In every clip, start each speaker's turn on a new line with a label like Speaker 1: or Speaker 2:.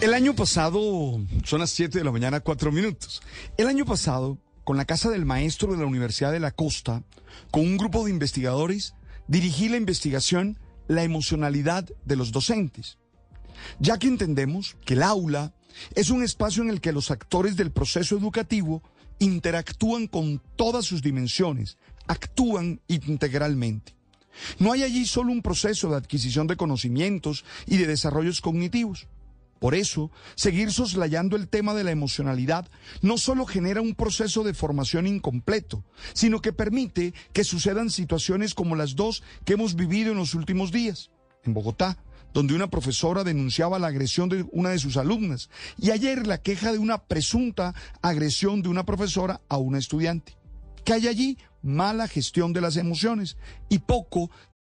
Speaker 1: El año pasado, son las 7 de la mañana, 4 minutos. El año pasado, con la casa del maestro de la Universidad de la Costa, con un grupo de investigadores, dirigí la investigación La emocionalidad de los docentes. Ya que entendemos que el aula es un espacio en el que los actores del proceso educativo interactúan con todas sus dimensiones, actúan integralmente. No hay allí solo un proceso de adquisición de conocimientos y de desarrollos cognitivos. Por eso, seguir soslayando el tema de la emocionalidad no solo genera un proceso de formación incompleto, sino que permite que sucedan situaciones como las dos que hemos vivido en los últimos días. En Bogotá, donde una profesora denunciaba la agresión de una de sus alumnas, y ayer la queja de una presunta agresión de una profesora a una estudiante. Que hay allí mala gestión de las emociones y poco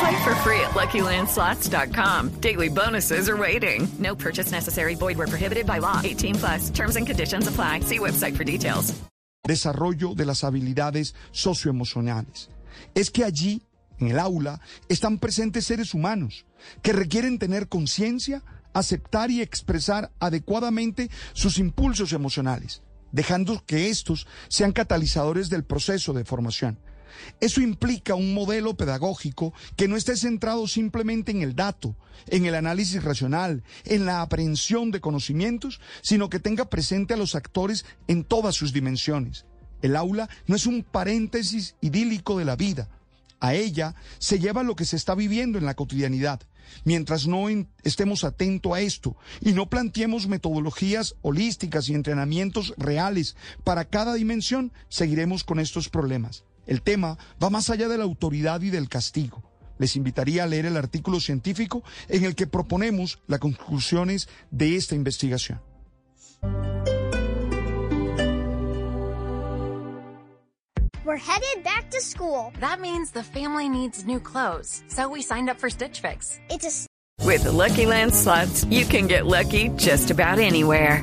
Speaker 2: Play for free at LuckyLandSlots.com. Daily bonuses are waiting. No purchase necessary. Void where prohibited by law. 18 plus. Terms and conditions apply. See website for details.
Speaker 1: desarrollo de las habilidades socioemocionales. Es que allí, en el aula, están presentes seres humanos que requieren tener conciencia, aceptar y expresar adecuadamente sus impulsos emocionales, dejando que estos sean catalizadores del proceso de formación. Eso implica un modelo pedagógico que no esté centrado simplemente en el dato, en el análisis racional, en la aprehensión de conocimientos, sino que tenga presente a los actores en todas sus dimensiones. El aula no es un paréntesis idílico de la vida. A ella se lleva lo que se está viviendo en la cotidianidad. Mientras no estemos atentos a esto y no planteemos metodologías holísticas y entrenamientos reales para cada dimensión, seguiremos con estos problemas. El tema va más allá de la autoridad y del castigo. Les invitaría a leer el artículo científico en el que proponemos las conclusiones de esta investigación.
Speaker 3: We're headed back to school.
Speaker 4: That means the family needs new clothes, so we signed up for Stitch Fix.
Speaker 3: It's a
Speaker 2: With Lucky Land slots, you can get lucky just about anywhere.